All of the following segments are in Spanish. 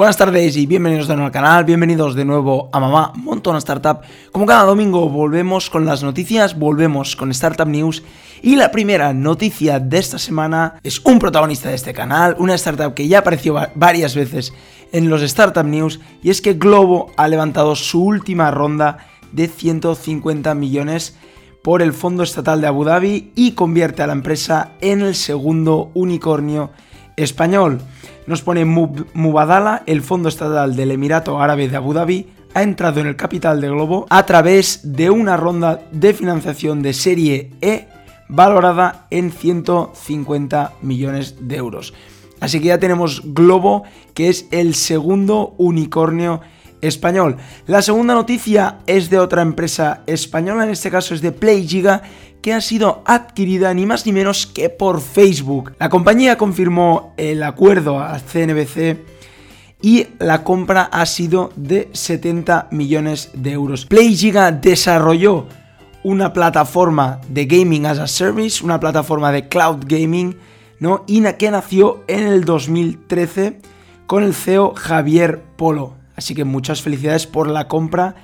Buenas tardes y bienvenidos de nuevo al canal, bienvenidos de nuevo a Mamá Montona Startup. Como cada domingo volvemos con las noticias, volvemos con Startup News y la primera noticia de esta semana es un protagonista de este canal, una startup que ya apareció varias veces en los Startup News y es que Globo ha levantado su última ronda de 150 millones por el Fondo Estatal de Abu Dhabi y convierte a la empresa en el segundo unicornio español. Nos pone Mubadala, el Fondo Estatal del Emirato Árabe de Abu Dhabi, ha entrado en el capital de Globo a través de una ronda de financiación de serie E valorada en 150 millones de euros. Así que ya tenemos Globo, que es el segundo unicornio español. La segunda noticia es de otra empresa española, en este caso es de PlayGiga, que ha sido adquirida ni más ni menos que por Facebook. La compañía confirmó el acuerdo a CNBC y la compra ha sido de 70 millones de euros. PlayGiga desarrolló una plataforma de gaming as a service, una plataforma de cloud gaming, ¿no? Y que nació en el 2013 con el CEO Javier Polo. Así que muchas felicidades por la compra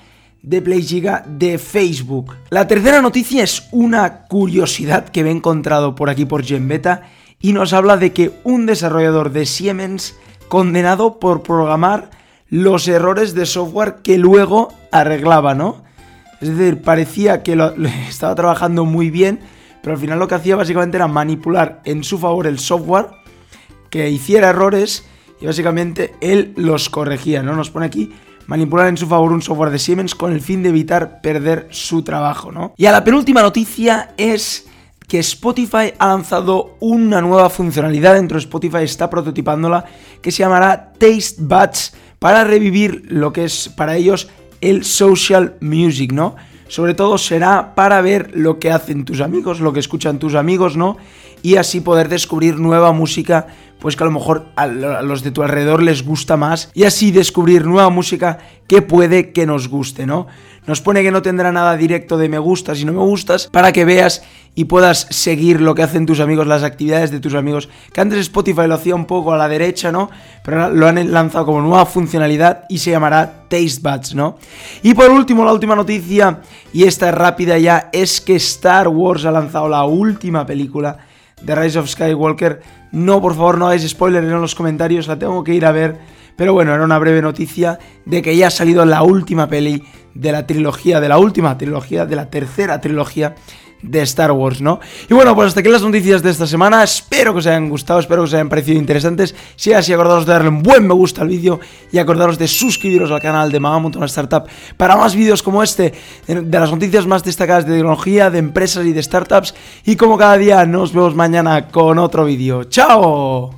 de PlayGiga de Facebook. La tercera noticia es una curiosidad que me he encontrado por aquí por GenBeta y nos habla de que un desarrollador de Siemens condenado por programar los errores de software que luego arreglaba, ¿no? Es decir, parecía que estaba trabajando muy bien, pero al final lo que hacía básicamente era manipular en su favor el software que hiciera errores y básicamente él los corregía, ¿no? Nos pone aquí manipular en su favor un software de Siemens con el fin de evitar perder su trabajo, ¿no? Y a la penúltima noticia es que Spotify ha lanzado una nueva funcionalidad dentro de Spotify, está prototipándola, que se llamará Taste Buds para revivir lo que es para ellos el social music, ¿no? Sobre todo será para ver lo que hacen tus amigos, lo que escuchan tus amigos, ¿no? Y así poder descubrir nueva música pues que a lo mejor a los de tu alrededor les gusta más y así descubrir nueva música que puede que nos guste, ¿no? Nos pone que no tendrá nada directo de me gustas y no me gustas para que veas y puedas seguir lo que hacen tus amigos, las actividades de tus amigos. Que antes Spotify lo hacía un poco a la derecha, ¿no? Pero lo han lanzado como nueva funcionalidad y se llamará Taste Buds, ¿no? Y por último, la última noticia, y esta es rápida ya, es que Star Wars ha lanzado la última película de Rise of Skywalker. No, por favor, no hagáis spoiler en los comentarios, la tengo que ir a ver. Pero bueno, era una breve noticia de que ya ha salido la última peli de la trilogía, de la última trilogía, de la tercera trilogía de Star Wars, ¿no? Y bueno, pues hasta aquí las noticias de esta semana. Espero que os hayan gustado, espero que os hayan parecido interesantes. Si es así, acordaros de darle un buen me gusta al vídeo y acordaros de suscribiros al canal de Mamá Montona Startup para más vídeos como este, de las noticias más destacadas de tecnología, de empresas y de startups. Y como cada día, nos vemos mañana con otro vídeo. ¡Chao!